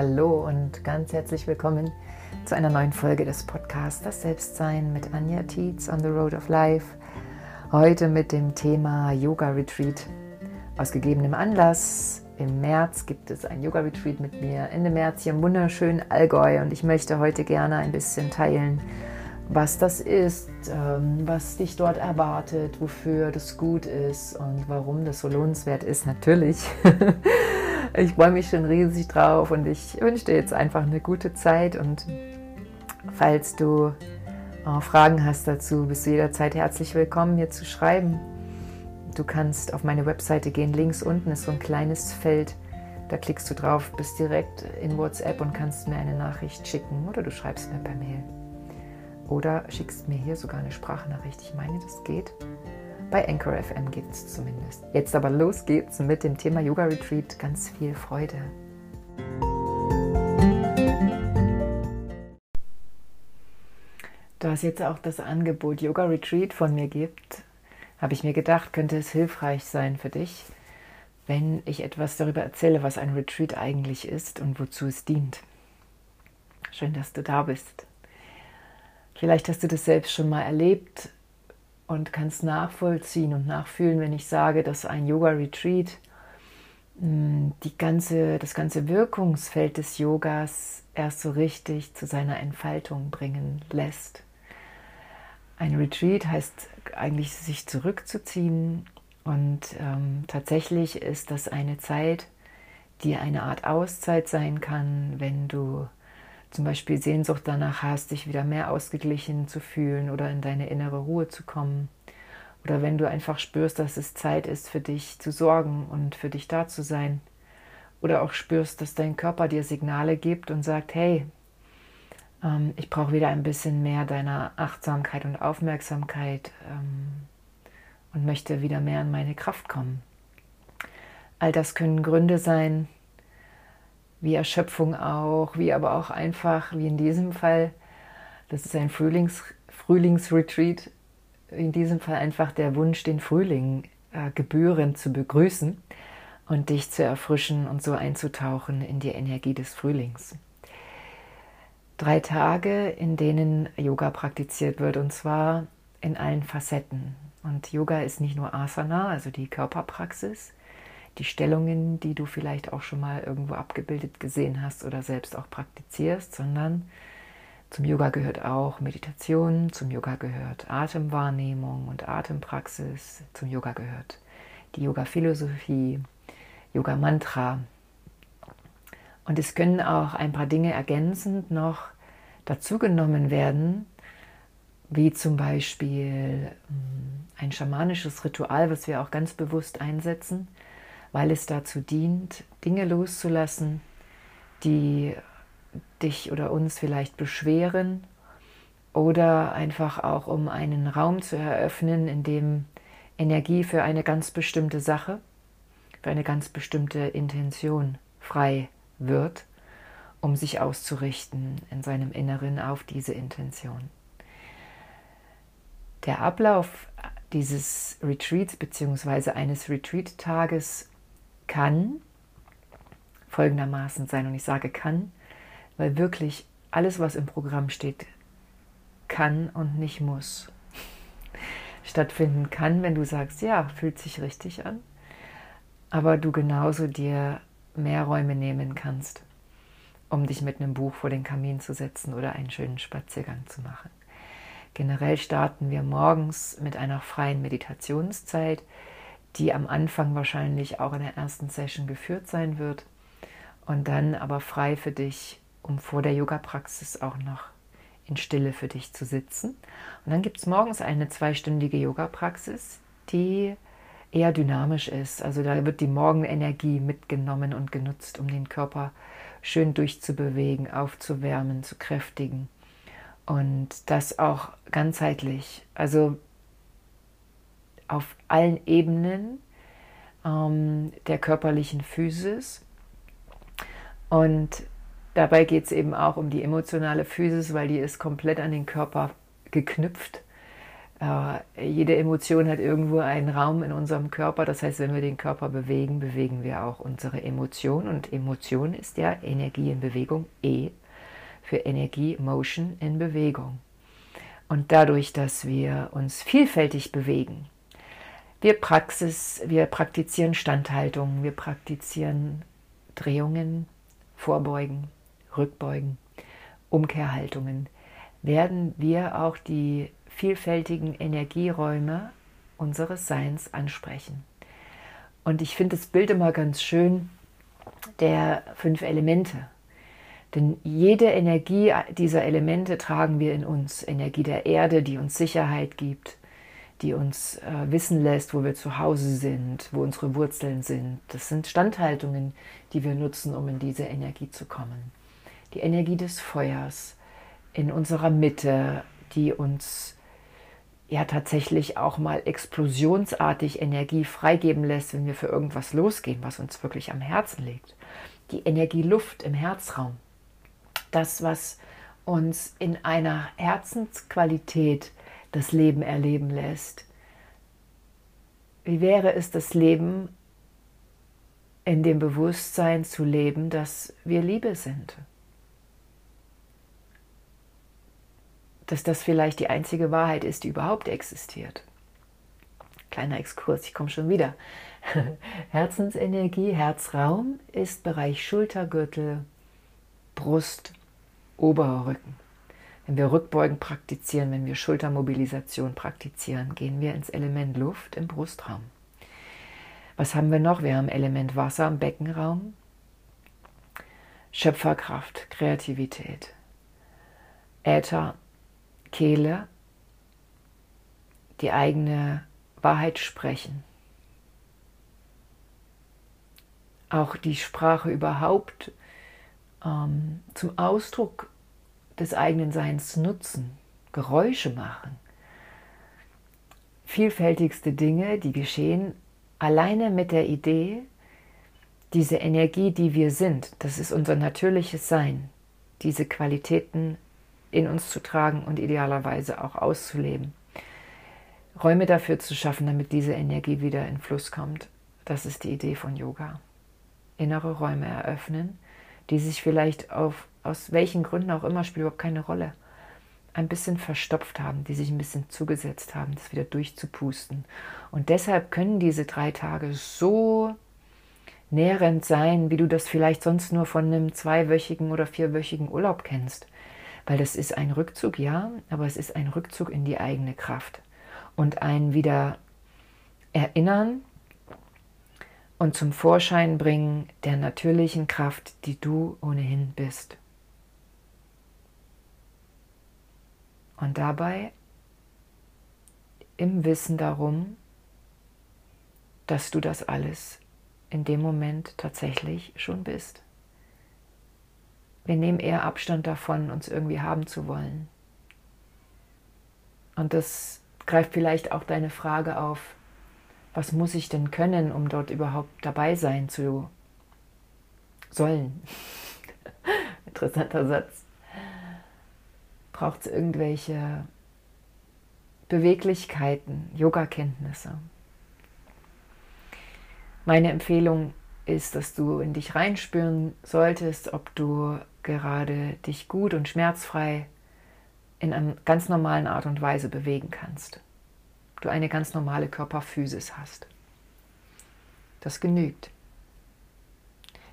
Hallo und ganz herzlich willkommen zu einer neuen Folge des Podcasts Das Selbstsein mit Anja Tietz on the Road of Life. Heute mit dem Thema Yoga Retreat. Aus gegebenem Anlass im März gibt es ein Yoga Retreat mit mir Ende März hier im wunderschönen Allgäu und ich möchte heute gerne ein bisschen teilen, was das ist, ähm, was dich dort erwartet, wofür das gut ist und warum das so lohnenswert ist. Natürlich. Ich freue mich schon riesig drauf und ich wünsche dir jetzt einfach eine gute Zeit. Und falls du äh, Fragen hast dazu, bist du jederzeit herzlich willkommen, mir zu schreiben. Du kannst auf meine Webseite gehen. Links unten ist so ein kleines Feld. Da klickst du drauf, bist direkt in WhatsApp und kannst mir eine Nachricht schicken oder du schreibst mir per Mail. Oder schickst mir hier sogar eine Sprachnachricht. Ich meine, das geht. Bei Anchor FM geht es zumindest. Jetzt aber los geht's mit dem Thema Yoga Retreat. Ganz viel Freude. Da es jetzt auch das Angebot Yoga Retreat von mir gibt, habe ich mir gedacht, könnte es hilfreich sein für dich, wenn ich etwas darüber erzähle, was ein Retreat eigentlich ist und wozu es dient. Schön, dass du da bist. Vielleicht hast du das selbst schon mal erlebt, und kannst nachvollziehen und nachfühlen, wenn ich sage, dass ein Yoga-Retreat hm, die ganze, das ganze Wirkungsfeld des Yogas erst so richtig zu seiner Entfaltung bringen lässt. Ein Retreat heißt eigentlich sich zurückzuziehen und ähm, tatsächlich ist das eine Zeit, die eine Art Auszeit sein kann, wenn du zum Beispiel Sehnsucht danach hast, dich wieder mehr ausgeglichen zu fühlen oder in deine innere Ruhe zu kommen. Oder wenn du einfach spürst, dass es Zeit ist für dich zu sorgen und für dich da zu sein. Oder auch spürst, dass dein Körper dir Signale gibt und sagt, hey, ähm, ich brauche wieder ein bisschen mehr deiner Achtsamkeit und Aufmerksamkeit ähm, und möchte wieder mehr in meine Kraft kommen. All das können Gründe sein, wie Erschöpfung auch, wie aber auch einfach, wie in diesem Fall, das ist ein Frühlings, Frühlingsretreat, in diesem Fall einfach der Wunsch, den Frühling äh, gebührend zu begrüßen und dich zu erfrischen und so einzutauchen in die Energie des Frühlings. Drei Tage, in denen Yoga praktiziert wird, und zwar in allen Facetten. Und Yoga ist nicht nur Asana, also die Körperpraxis, die Stellungen, die du vielleicht auch schon mal irgendwo abgebildet gesehen hast oder selbst auch praktizierst, sondern zum Yoga gehört auch Meditation, zum Yoga gehört Atemwahrnehmung und Atempraxis, zum Yoga gehört die Yoga-Philosophie, Yoga-Mantra. Und es können auch ein paar Dinge ergänzend noch dazugenommen werden, wie zum Beispiel hm, ein schamanisches Ritual, was wir auch ganz bewusst einsetzen, weil es dazu dient, Dinge loszulassen, die dich oder uns vielleicht beschweren oder einfach auch um einen Raum zu eröffnen, in dem Energie für eine ganz bestimmte Sache, für eine ganz bestimmte Intention frei wird, um sich auszurichten in seinem Inneren auf diese Intention. Der Ablauf dieses Retreats bzw. eines Retreat-Tages kann folgendermaßen sein. Und ich sage kann, weil wirklich alles, was im Programm steht, kann und nicht muss stattfinden kann, wenn du sagst, ja, fühlt sich richtig an, aber du genauso dir mehr Räume nehmen kannst, um dich mit einem Buch vor den Kamin zu setzen oder einen schönen Spaziergang zu machen. Generell starten wir morgens mit einer freien Meditationszeit, die am Anfang wahrscheinlich auch in der ersten Session geführt sein wird und dann aber frei für dich, um vor der Yoga-Praxis auch noch in Stille für dich zu sitzen. Und dann gibt es morgens eine zweistündige Yoga-Praxis, die eher dynamisch ist. Also da wird die Morgenenergie mitgenommen und genutzt, um den Körper schön durchzubewegen, aufzuwärmen, zu kräftigen. Und das auch ganzheitlich. Also auf allen Ebenen ähm, der körperlichen Physis. Und dabei geht es eben auch um die emotionale Physis, weil die ist komplett an den Körper geknüpft. Äh, jede Emotion hat irgendwo einen Raum in unserem Körper. Das heißt, wenn wir den Körper bewegen, bewegen wir auch unsere Emotion. Und Emotion ist ja Energie in Bewegung, E für Energie, Motion in Bewegung. Und dadurch, dass wir uns vielfältig bewegen, wir, Praxis, wir praktizieren Standhaltung, wir praktizieren Drehungen, Vorbeugen, Rückbeugen, Umkehrhaltungen, werden wir auch die vielfältigen Energieräume unseres Seins ansprechen. Und ich finde das Bild immer ganz schön der fünf Elemente. Denn jede Energie dieser Elemente tragen wir in uns. Energie der Erde, die uns Sicherheit gibt, die uns äh, wissen lässt, wo wir zu Hause sind, wo unsere Wurzeln sind. Das sind Standhaltungen, die wir nutzen, um in diese Energie zu kommen. Die Energie des Feuers in unserer Mitte, die uns ja tatsächlich auch mal explosionsartig Energie freigeben lässt, wenn wir für irgendwas losgehen, was uns wirklich am Herzen liegt. Die Energie Luft im Herzraum. Das, was uns in einer Herzensqualität das Leben erleben lässt. Wie wäre es, das Leben in dem Bewusstsein zu leben, dass wir Liebe sind? dass das vielleicht die einzige Wahrheit ist, die überhaupt existiert. Kleiner Exkurs, ich komme schon wieder. Herzensenergie, Herzraum ist Bereich Schultergürtel, Brust, oberer Rücken. Wenn wir Rückbeugen praktizieren, wenn wir Schultermobilisation praktizieren, gehen wir ins Element Luft im Brustraum. Was haben wir noch? Wir haben Element Wasser im Beckenraum, Schöpferkraft, Kreativität, Äther Kehle die eigene Wahrheit sprechen. Auch die Sprache überhaupt ähm, zum Ausdruck des eigenen Seins nutzen, Geräusche machen. Vielfältigste Dinge, die geschehen, alleine mit der Idee, diese Energie, die wir sind, das ist unser natürliches Sein, diese Qualitäten in uns zu tragen und idealerweise auch auszuleben. Räume dafür zu schaffen, damit diese Energie wieder in Fluss kommt. Das ist die Idee von Yoga. Innere Räume eröffnen, die sich vielleicht auf, aus welchen Gründen auch immer, spielt überhaupt keine Rolle, ein bisschen verstopft haben, die sich ein bisschen zugesetzt haben, das wieder durchzupusten. Und deshalb können diese drei Tage so nährend sein, wie du das vielleicht sonst nur von einem zweiwöchigen oder vierwöchigen Urlaub kennst weil das ist ein Rückzug, ja, aber es ist ein Rückzug in die eigene Kraft und ein wieder Erinnern und zum Vorschein bringen der natürlichen Kraft, die du ohnehin bist. Und dabei im Wissen darum, dass du das alles in dem Moment tatsächlich schon bist. Wir nehmen eher Abstand davon, uns irgendwie haben zu wollen. Und das greift vielleicht auch deine Frage auf, was muss ich denn können, um dort überhaupt dabei sein zu sollen? Interessanter Satz. Braucht es irgendwelche Beweglichkeiten, Yoga-Kenntnisse? Meine Empfehlung ist, dass du in dich reinspüren solltest, ob du gerade dich gut und schmerzfrei in einer ganz normalen Art und Weise bewegen kannst. Du eine ganz normale Körperphysis hast. Das genügt.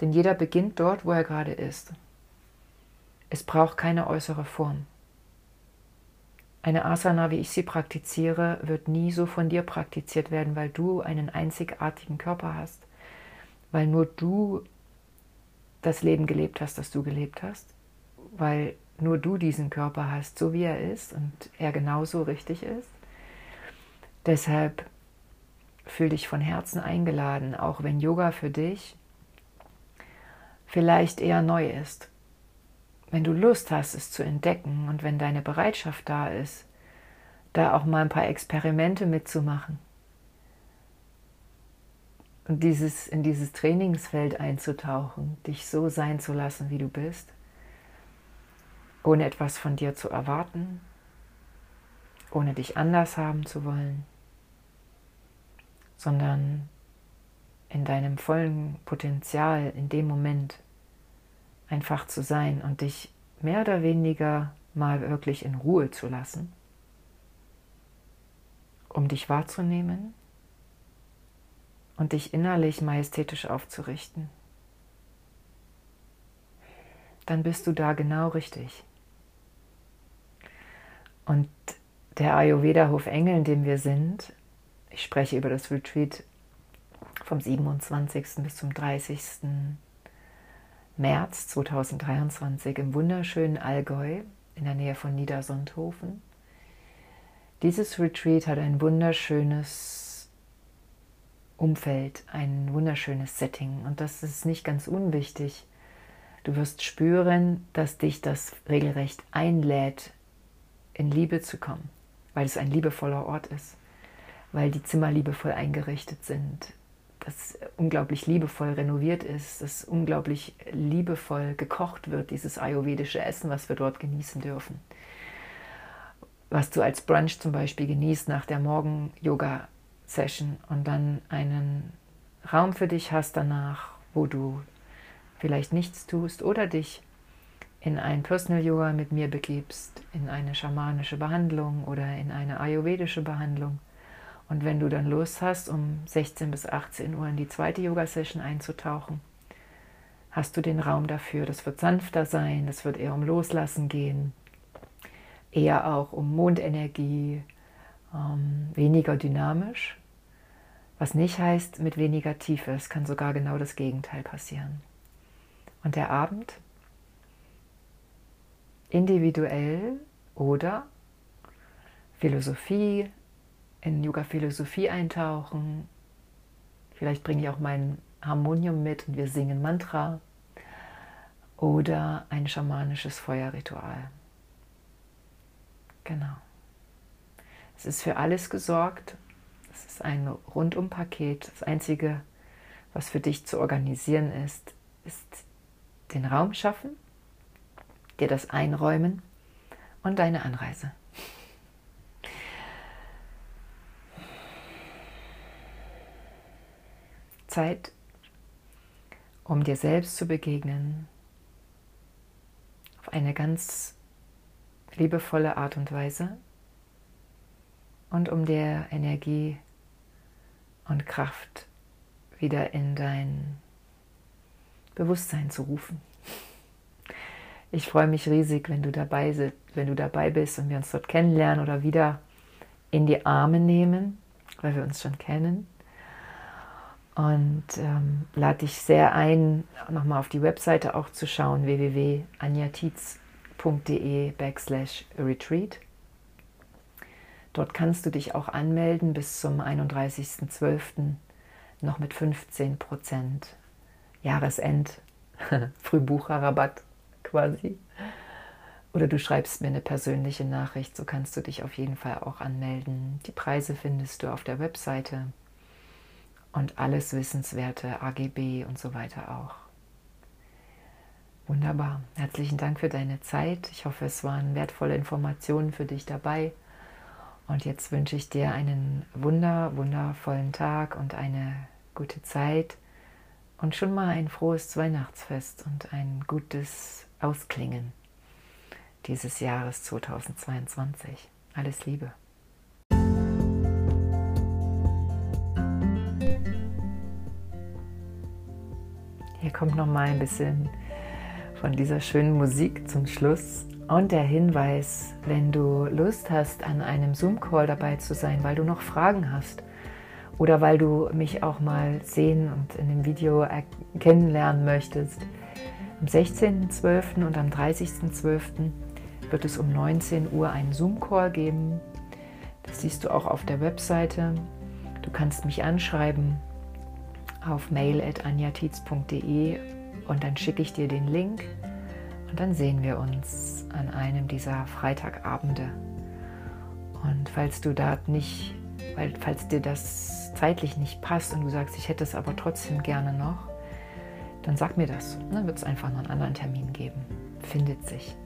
Denn jeder beginnt dort, wo er gerade ist. Es braucht keine äußere Form. Eine Asana, wie ich sie praktiziere, wird nie so von dir praktiziert werden, weil du einen einzigartigen Körper hast, weil nur du das Leben gelebt hast, das du gelebt hast, weil nur du diesen Körper hast, so wie er ist und er genauso richtig ist. Deshalb fühl dich von Herzen eingeladen, auch wenn Yoga für dich vielleicht eher neu ist. Wenn du Lust hast, es zu entdecken und wenn deine Bereitschaft da ist, da auch mal ein paar Experimente mitzumachen, und dieses, in dieses Trainingsfeld einzutauchen, dich so sein zu lassen, wie du bist, ohne etwas von dir zu erwarten, ohne dich anders haben zu wollen, sondern in deinem vollen Potenzial in dem Moment einfach zu sein und dich mehr oder weniger mal wirklich in Ruhe zu lassen, um dich wahrzunehmen und dich innerlich majestätisch aufzurichten, dann bist du da genau richtig. Und der Ayurveda-Hof Engel, in dem wir sind, ich spreche über das Retreat vom 27. bis zum 30. März 2023 im wunderschönen Allgäu in der Nähe von Niedersundhofen. Dieses Retreat hat ein wunderschönes Umfeld, ein wunderschönes Setting und das ist nicht ganz unwichtig. Du wirst spüren, dass dich das regelrecht einlädt, in Liebe zu kommen, weil es ein liebevoller Ort ist, weil die Zimmer liebevoll eingerichtet sind, das unglaublich liebevoll renoviert ist, dass unglaublich liebevoll gekocht wird, dieses ayurvedische Essen, was wir dort genießen dürfen. Was du als Brunch zum Beispiel genießt nach der Morgen-Yoga-Session und dann einen Raum für dich hast danach, wo du vielleicht nichts tust oder dich in ein Personal Yoga mit mir begibst, in eine schamanische Behandlung oder in eine ayurvedische Behandlung und wenn du dann Lust hast, um 16 bis 18 Uhr in die zweite Yoga-Session einzutauchen, hast du den Raum dafür. Das wird sanfter sein, das wird eher um Loslassen gehen, eher auch um Mondenergie, ähm, weniger dynamisch, was nicht heißt mit weniger Tiefe. Es kann sogar genau das Gegenteil passieren. Und der Abend individuell oder Philosophie, in Yoga-Philosophie eintauchen. Vielleicht bringe ich auch mein Harmonium mit und wir singen Mantra oder ein schamanisches Feuerritual. Genau. Es ist für alles gesorgt. Es ist ein Rundumpaket. Das Einzige, was für dich zu organisieren ist, ist den Raum schaffen, dir das einräumen und deine Anreise. Zeit, um dir selbst zu begegnen, auf eine ganz liebevolle Art und Weise und um dir Energie und Kraft wieder in dein Bewusstsein zu rufen. Ich freue mich riesig, wenn du dabei, wenn du dabei bist und wir uns dort kennenlernen oder wieder in die Arme nehmen, weil wir uns schon kennen und ähm, lade dich sehr ein, nochmal auf die Webseite auch zu schauen, www.anjatiz.de backslash retreat. Dort kannst du dich auch anmelden bis zum 31.12. noch mit 15% Jahresend Frühbucherrabatt quasi. Oder du schreibst mir eine persönliche Nachricht, so kannst du dich auf jeden Fall auch anmelden. Die Preise findest du auf der Webseite und alles Wissenswerte, AGB und so weiter auch. Wunderbar. Herzlichen Dank für deine Zeit. Ich hoffe, es waren wertvolle Informationen für dich dabei. Und jetzt wünsche ich dir einen wunder, wundervollen Tag und eine gute Zeit und schon mal ein frohes Weihnachtsfest und ein gutes Ausklingen dieses Jahres 2022. Alles Liebe. Hier kommt noch mal ein bisschen von dieser schönen Musik zum Schluss und der Hinweis, wenn du Lust hast, an einem Zoom-Call dabei zu sein, weil du noch Fragen hast oder weil du mich auch mal sehen und in dem Video kennenlernen möchtest. Am 16.12. und am 30.12. wird es um 19 Uhr einen Zoom-Call geben. Das siehst du auch auf der Webseite. Du kannst mich anschreiben auf mail.anjatiz.de und dann schicke ich dir den Link und dann sehen wir uns an einem dieser Freitagabende. Und falls du da nicht, weil, falls dir das zeitlich nicht passt und du sagst, ich hätte es aber trotzdem gerne noch, dann sag mir das. Dann wird es einfach noch einen anderen Termin geben. Findet sich.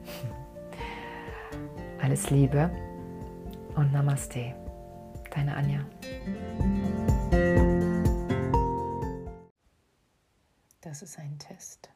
Alles Liebe und Namaste. Deine Anja. Das ist ein Test.